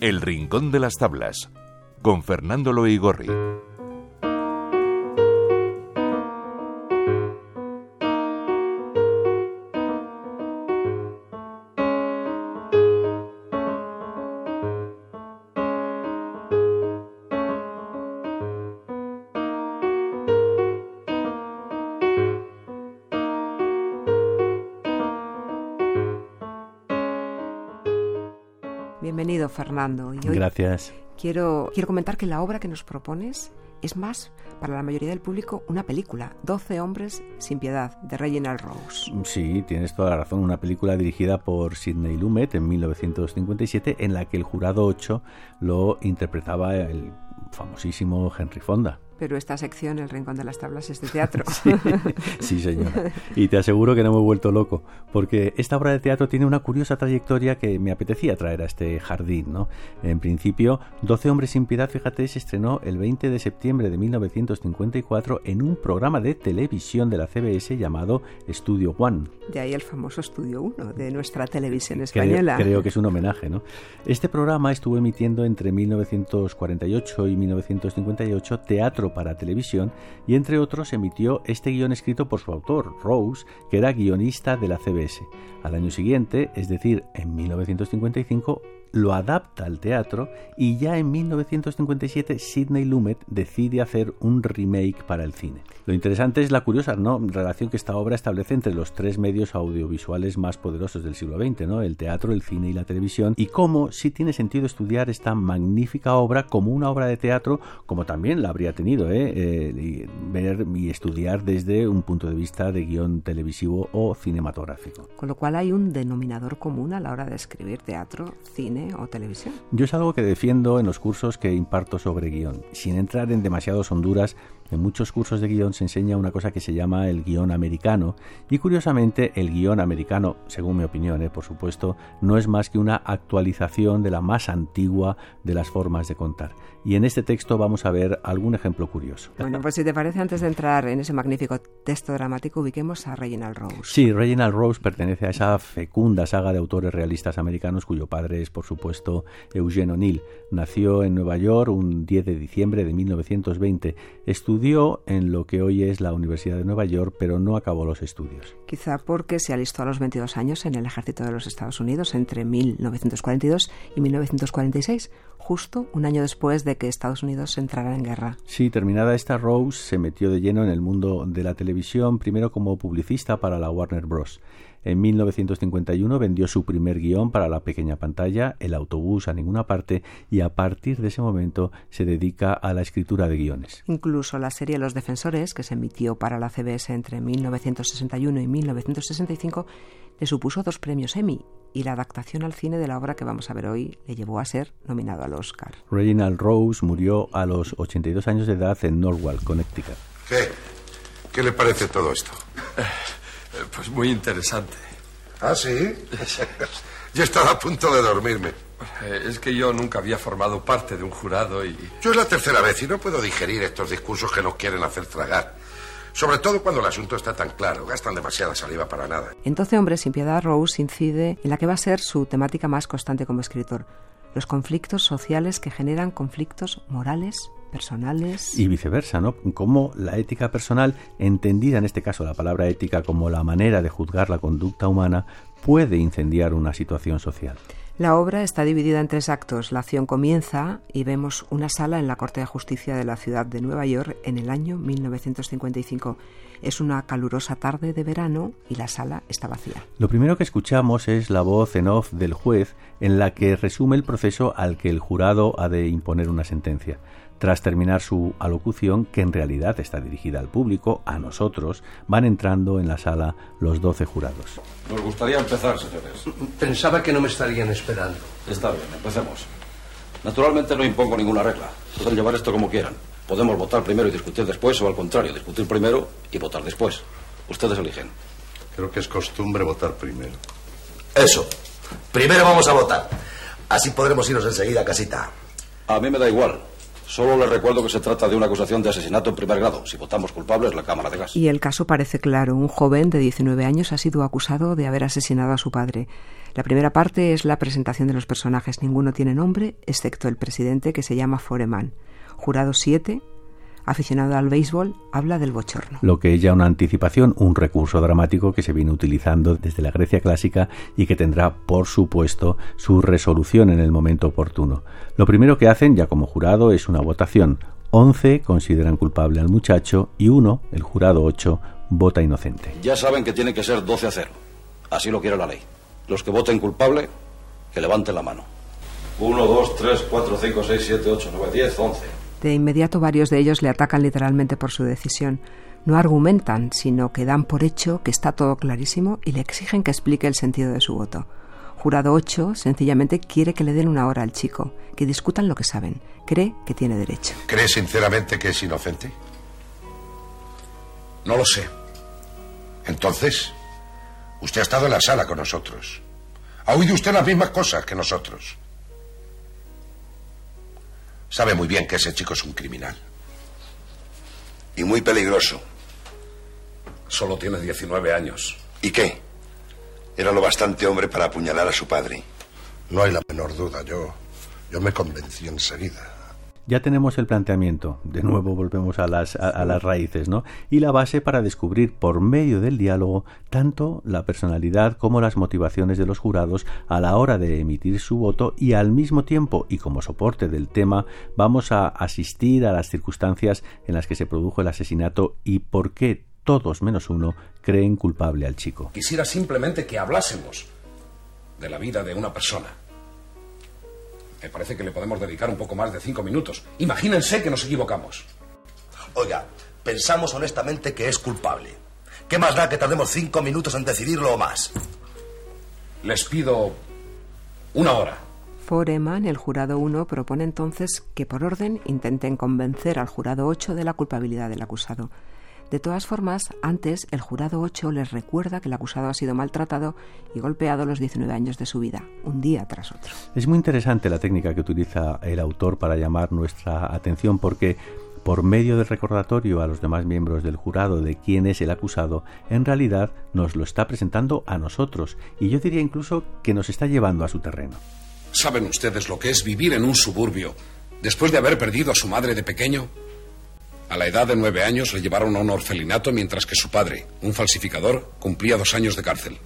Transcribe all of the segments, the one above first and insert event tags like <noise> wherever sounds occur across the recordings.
El Rincón de las Tablas, con Fernando Loigorri. Bienvenido, Fernando. Y hoy Gracias. Quiero, quiero comentar que la obra que nos propones es más, para la mayoría del público, una película, 12 hombres sin piedad, de Reginald Rose. Sí, tienes toda la razón, una película dirigida por Sidney Lumet en 1957, en la que el jurado 8 lo interpretaba el famosísimo Henry Fonda pero esta sección, El Rincón de las Tablas, es de teatro. <laughs> Sí, señora. Y te aseguro que no me he vuelto loco, porque esta obra de teatro tiene una curiosa trayectoria que me apetecía traer a este jardín. ¿no? En principio, Doce hombres sin piedad, fíjate, se estrenó el 20 de septiembre de 1954 en un programa de televisión de la CBS llamado Studio One. De ahí el famoso Studio 1 de nuestra televisión española. Creo, creo que es un homenaje. ¿no? Este programa estuvo emitiendo entre 1948 y 1958 teatro para televisión y entre otros emitió este guion escrito por su autor, Rose, que era guionista de la CBS. Al año siguiente, es decir, en 1955, lo adapta al teatro y ya en 1957 Sidney Lumet decide hacer un remake para el cine. Lo interesante es la curiosa ¿no? relación que esta obra establece entre los tres medios audiovisuales más poderosos del siglo XX, el teatro, el cine y la televisión, y cómo sí tiene sentido estudiar esta magnífica obra como una obra de teatro, como también la habría tenido, ¿eh? eh ver y estudiar desde un punto de vista de guion televisivo o cinematográfico. Con lo cual hay un denominador común a la hora de escribir teatro, cine, o televisión. Yo es algo que defiendo en los cursos que imparto sobre guion, sin entrar en demasiadas honduras en muchos cursos de guion se enseña una cosa que se llama el guion americano y curiosamente el guion americano, según mi opinión, eh, por supuesto, no es más que una actualización de la más antigua de las formas de contar. Y en este texto vamos a ver algún ejemplo curioso. Bueno, pues si te parece, antes de entrar en ese magnífico texto dramático, ubiquemos a Reginald Rose. Sí, Reginald Rose pertenece a esa fecunda saga de autores realistas americanos cuyo padre es, por supuesto, Eugene O'Neill. Nació en Nueva York un 10 de diciembre de 1920. Estudió Estudió en lo que hoy es la Universidad de Nueva York, pero no acabó los estudios. Quizá porque se alistó a los 22 años en el ejército de los Estados Unidos entre 1942 y 1946, justo un año después de que Estados Unidos entrara en guerra. Sí, terminada esta, Rose se metió de lleno en el mundo de la televisión, primero como publicista para la Warner Bros. En 1951 vendió su primer guion para la pequeña pantalla, El autobús a ninguna parte, y a partir de ese momento se dedica a la escritura de guiones. Incluso la serie Los Defensores, que se emitió para la CBS entre 1961 y 1965, le supuso dos premios Emmy y la adaptación al cine de la obra que vamos a ver hoy le llevó a ser nominado al Oscar. Reginald Rose murió a los 82 años de edad en Norwalk, Connecticut. ¿Qué? ¿Qué le parece todo esto? <laughs> Eh, pues muy interesante. ¿Ah, sí? <laughs> yo estaba a punto de dormirme. Eh, es que yo nunca había formado parte de un jurado y... Yo es la tercera vez y no puedo digerir estos discursos que nos quieren hacer tragar. Sobre todo cuando el asunto está tan claro. Gastan demasiada saliva para nada. Entonces, hombre, sin piedad, Rose incide en la que va a ser su temática más constante como escritor. Los conflictos sociales que generan conflictos morales personales. Y viceversa, ¿no? Cómo la ética personal, entendida en este caso la palabra ética como la manera de juzgar la conducta humana, puede incendiar una situación social. La obra está dividida en tres actos. La acción comienza y vemos una sala en la Corte de Justicia de la ciudad de Nueva York en el año 1955. Es una calurosa tarde de verano y la sala está vacía. Lo primero que escuchamos es la voz en off del juez en la que resume el proceso al que el jurado ha de imponer una sentencia. Tras terminar su alocución, que en realidad está dirigida al público, a nosotros, van entrando en la sala los doce jurados. Nos gustaría empezar, señores. Pensaba que no me estarían esperando. Está bien, empecemos. Naturalmente no impongo ninguna regla. Pueden llevar esto como quieran. Podemos votar primero y discutir después, o al contrario, discutir primero y votar después. Ustedes eligen. Creo que es costumbre votar primero. Eso. Primero vamos a votar. Así podremos irnos enseguida a casita. A mí me da igual. Solo le recuerdo que se trata de una acusación de asesinato en primer grado. Si votamos culpables, la Cámara de Gas. Y el caso parece claro. Un joven de 19 años ha sido acusado de haber asesinado a su padre. La primera parte es la presentación de los personajes. Ninguno tiene nombre, excepto el presidente que se llama Foreman. Jurado 7, aficionado al béisbol, habla del bochorno. Lo que es ya una anticipación, un recurso dramático que se viene utilizando desde la Grecia clásica y que tendrá, por supuesto, su resolución en el momento oportuno. Lo primero que hacen, ya como jurado, es una votación. 11 consideran culpable al muchacho y uno, el jurado 8, vota inocente. Ya saben que tiene que ser 12 a 0. Así lo quiere la ley. Los que voten culpable, que levanten la mano. 1, 2, 3, 4, 5, 6, 7, 8, 9, 10, 11. De inmediato varios de ellos le atacan literalmente por su decisión. No argumentan, sino que dan por hecho que está todo clarísimo y le exigen que explique el sentido de su voto. Jurado 8 sencillamente quiere que le den una hora al chico, que discutan lo que saben. Cree que tiene derecho. ¿Cree sinceramente que es inocente? No lo sé. Entonces, usted ha estado en la sala con nosotros. Ha oído usted las mismas cosas que nosotros. Sabe muy bien que ese chico es un criminal. Y muy peligroso. Solo tiene 19 años. ¿Y qué? Era lo bastante hombre para apuñalar a su padre. No hay la menor duda. Yo, yo me convencí enseguida. Ya tenemos el planteamiento, de nuevo volvemos a las, a, las raíces, ¿no? Y la base para descubrir por medio del diálogo tanto la personalidad como las motivaciones de los jurados a la hora de emitir su voto y al mismo tiempo y como soporte del tema vamos a asistir a las circunstancias en las que se produjo el asesinato y por qué todos menos uno creen culpable al chico. Quisiera simplemente que hablásemos de la vida de una persona. Me parece que le podemos dedicar un poco más de cinco minutos. Imagínense que nos equivocamos. Oiga, pensamos honestamente que es culpable. ¿Qué más da que tardemos cinco minutos en decidirlo o más? Les pido una hora. Foreman, el jurado 1, propone entonces que por orden intenten convencer al jurado 8 de la culpabilidad del acusado. De todas formas, antes el jurado 8 les recuerda que el acusado ha sido maltratado y golpeado los 19 años de su vida, un día tras otro. Es muy interesante la técnica que utiliza el autor para llamar nuestra atención porque por medio del recordatorio a los demás miembros del jurado de quién es el acusado, en realidad nos lo está presentando a nosotros y yo diría incluso que nos está llevando a su terreno. ¿Saben ustedes lo que es vivir en un suburbio después de haber perdido a su madre de pequeño? A la edad de nueve años le llevaron a un orfelinato mientras que su padre, un falsificador, cumplía dos años de cárcel.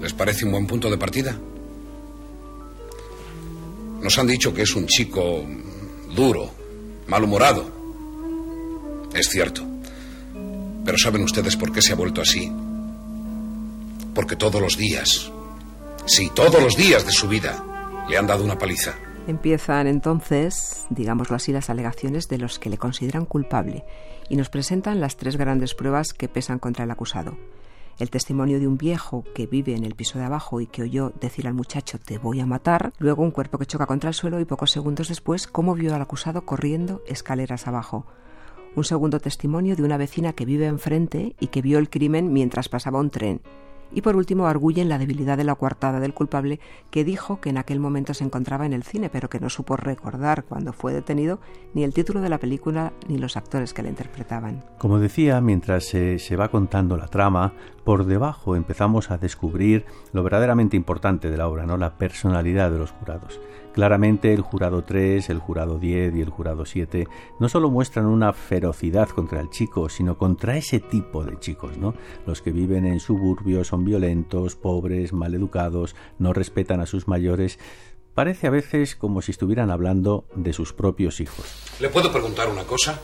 ¿Les parece un buen punto de partida? Nos han dicho que es un chico duro, malhumorado. Es cierto. Pero ¿saben ustedes por qué se ha vuelto así? Porque todos los días, sí, todos los días de su vida, le han dado una paliza. Empiezan entonces, digámoslo así, las alegaciones de los que le consideran culpable y nos presentan las tres grandes pruebas que pesan contra el acusado. El testimonio de un viejo que vive en el piso de abajo y que oyó decir al muchacho te voy a matar, luego un cuerpo que choca contra el suelo y pocos segundos después cómo vio al acusado corriendo escaleras abajo. Un segundo testimonio de una vecina que vive enfrente y que vio el crimen mientras pasaba un tren y por último arguyen la debilidad de la coartada del culpable que dijo que en aquel momento se encontraba en el cine pero que no supo recordar cuando fue detenido ni el título de la película ni los actores que la interpretaban. Como decía, mientras se, se va contando la trama, por debajo empezamos a descubrir lo verdaderamente importante de la obra, ¿no? la personalidad de los jurados. Claramente el jurado 3, el jurado 10 y el jurado 7 no solo muestran una ferocidad contra el chico, sino contra ese tipo de chicos, ¿no? Los que viven en suburbios son violentos, pobres, maleducados, no respetan a sus mayores. Parece a veces como si estuvieran hablando de sus propios hijos. ¿Le puedo preguntar una cosa?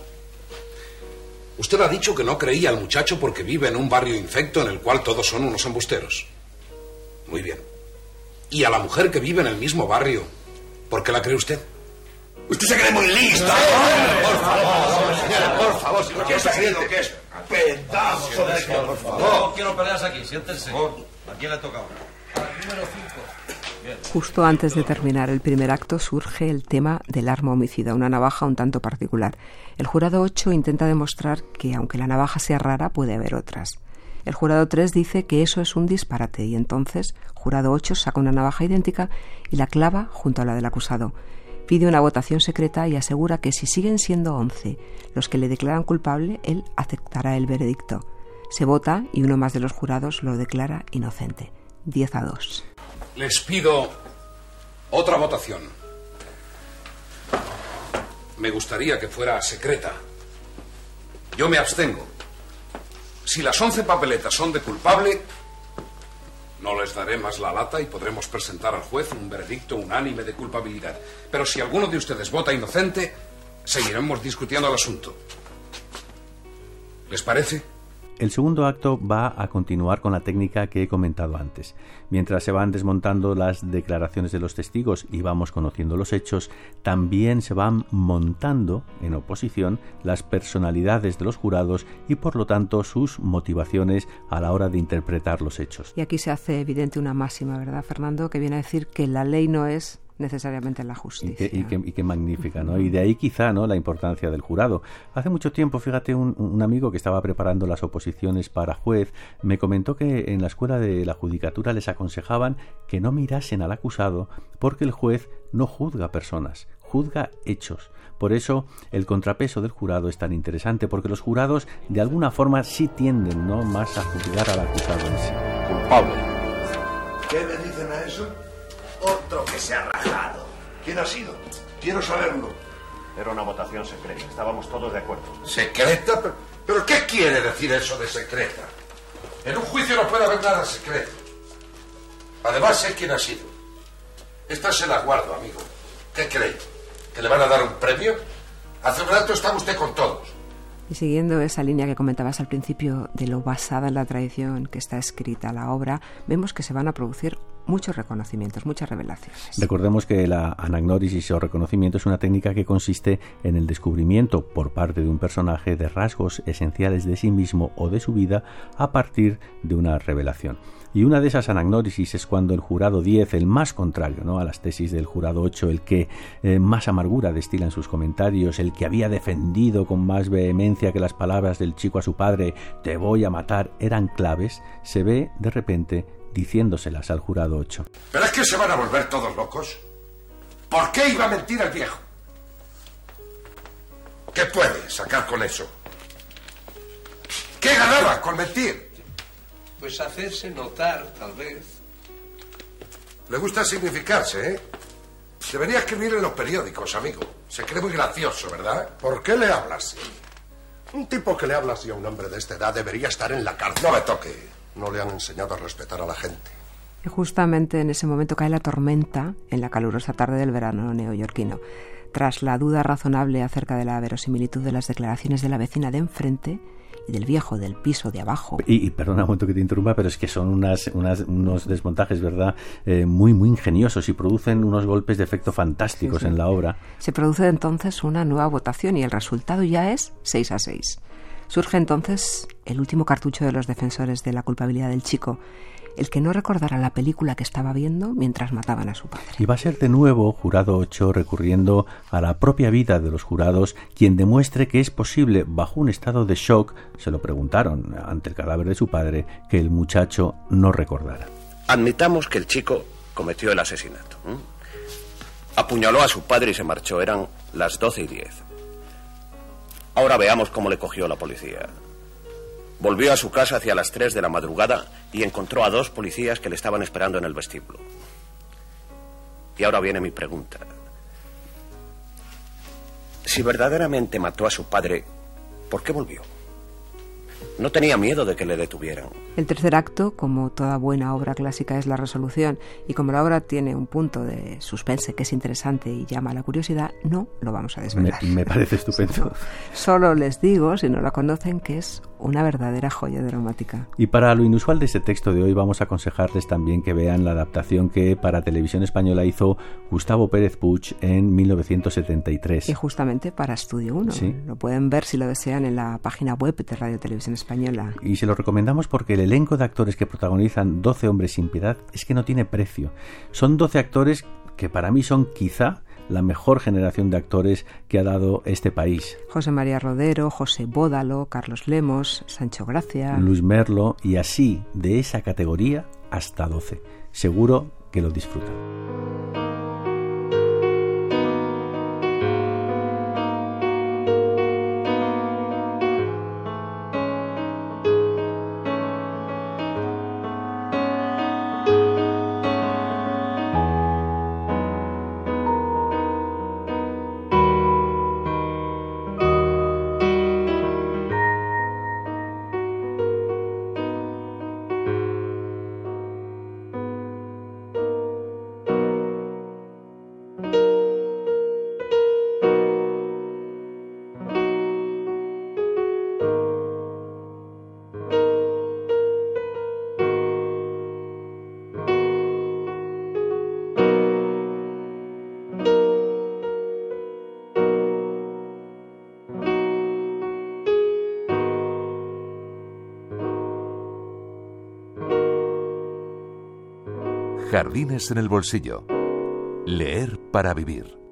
Usted ha dicho que no creía al muchacho porque vive en un barrio infecto en el cual todos son unos embusteros. Muy bien. ¿Y a la mujer que vive en el mismo barrio? ¿Por qué la cree usted? Usted se cree muy listo. Por favor, señora, por favor, si no quiere presidente. que es pedazo de... Por favor. No quiero peleas aquí, siéntense. ¿A quién le toca ahora? Justo antes de terminar el primer acto surge el tema del arma homicida, una navaja un tanto particular. El jurado 8 intenta demostrar que aunque la navaja sea rara, puede haber otras. El jurado 3 dice que eso es un disparate y entonces jurado 8 saca una navaja idéntica y la clava junto a la del acusado. Pide una votación secreta y asegura que si siguen siendo 11 los que le declaran culpable, él aceptará el veredicto. Se vota y uno más de los jurados lo declara inocente. 10 a 2. Les pido otra votación. Me gustaría que fuera secreta. Yo me abstengo. Si las once papeletas son de culpable, no les daré más la lata y podremos presentar al juez un veredicto unánime de culpabilidad. Pero si alguno de ustedes vota inocente, seguiremos discutiendo el asunto. ¿Les parece? El segundo acto va a continuar con la técnica que he comentado antes. Mientras se van desmontando las declaraciones de los testigos y vamos conociendo los hechos, también se van montando en oposición las personalidades de los jurados y por lo tanto sus motivaciones a la hora de interpretar los hechos. Y aquí se hace evidente una máxima, ¿verdad, Fernando? Que viene a decir que la ley no es necesariamente la justicia. Y qué, magnífica, ¿no? Y de ahí quizá, ¿no? La importancia del jurado. Hace mucho tiempo, fíjate, un, amigo que estaba preparando las oposiciones para juez me comentó que en la escuela de la judicatura les aconsejaban que no mirasen al acusado porque el juez no juzga personas, juzga hechos. Por eso el contrapeso del jurado es tan interesante, porque los jurados de alguna forma sí tienden, ¿no? Más a juzgar al acusado en sí. Culpable. ¿Qué me dicen a eso? Otro que se ha rajado. ¿Quién ha sido? Quiero saberlo. Era una votación secreta. Estábamos todos de acuerdo. ¿Secreta? ¿Pero, qué quiere decir eso de secreta? En un juicio no puede haber nada secreto. Además, sé quién ha sido. Esta se la guardo, amigo. ¿Qué cree? ¿Que le van a dar un premio? Hace un rato estaba usted con todos. Y siguiendo esa línea que comentabas al principio de lo basada en la tradición que está escrita la obra, vemos que se van a producir muchos reconocimientos, muchas revelaciones. Recordemos que la anagnórisis o reconocimiento es una técnica que consiste en el descubrimiento por parte de un personaje de rasgos esenciales de sí mismo o de su vida a partir de una revelación. Y una de esas anagnórisis es cuando el jurado 10, el más contrario ¿no? a las tesis del jurado 8, el que eh, más amargura destila en sus comentarios, el que había defendido con más vehemencia que las palabras del chico a su padre, te voy a matar, eran claves, se ve de repente diciéndoselas al jurado 8. ¿Pero es que se van a volver todos locos? ¿Por qué iba a mentir el viejo? ¿Qué puede sacar con eso? ¿Qué ganaba con mentir? Pues hacerse notar, tal vez. Le gusta significarse, ¿eh? Debería escribir en los periódicos, amigo. Se cree muy gracioso, ¿verdad? ¿Por qué le hablas así? Un tipo que le habla así a un hombre de esta edad debería estar en la cárcel. No me toque. No le han enseñado a respetar a la gente. Y justamente en ese momento cae la tormenta en la calurosa tarde del verano neoyorquino. Tras la duda razonable acerca de la verosimilitud de las declaraciones de la vecina de enfrente, y del viejo del piso de abajo. Y, perdona un momento que te interrumpa, pero es que son unas, unos desmontajes, ¿verdad? Eh, muy, muy ingeniosos y producen unos golpes de efecto fantásticos en la obra. Se produce entonces una nueva votación y el resultado ya es 6 a 6. Surge entonces el último cartucho de los defensores de la culpabilidad del chico, el que no recordara la película que estaba viendo mientras mataban a su padre. Y va a ser de nuevo jurado 8 recurriendo a la propia vida de los jurados quien demuestre que es posible, bajo un estado de shock, se lo preguntaron ante el cadáver de su padre, que el muchacho no recordara. Admitamos que el chico cometió el asesinato. Apuñaló a su padre y se marchó. Eran las 12 y 10. Ahora veamos cómo le cogió la policía. Volvió a su casa hacia las 3 de la madrugada y encontró a dos policías que le estaban esperando en el vestíbulo. Y ahora viene mi pregunta. Si verdaderamente mató a su padre, ¿por qué volvió? No tenía miedo de que le detuvieran. El tercer acto, como toda buena obra clásica, es la resolución, y como la obra tiene un punto de suspense que es interesante y llama a la curiosidad, no lo vamos a desvelar. Me, parece estupendo. <laughs> Solo les digo, si no la conocen, que es una verdadera joya dramática. Y para lo inusual de este texto de hoy vamos a aconsejarles también que vean la adaptación que para televisión española hizo Gustavo Pérez Puig en 1973. Y justamente para Estudio 1. ¿Sí? Lo pueden ver si lo desean en la página web de Radio Televisión Española. Y se lo recomendamos porque el elenco de actores que protagonizan 12 hombres sin piedad es que no tiene precio. Son 12 actores que para mí son quizá la mejor generación de actores que ha dado este país. José María Rodero, José Bódalo, Carlos Lemos, Sancho Gracia. Luis Merlo y así, de esa categoría hasta 12. Seguro que lo disfrutan. Jardines en el bolsillo. Leer para vivir.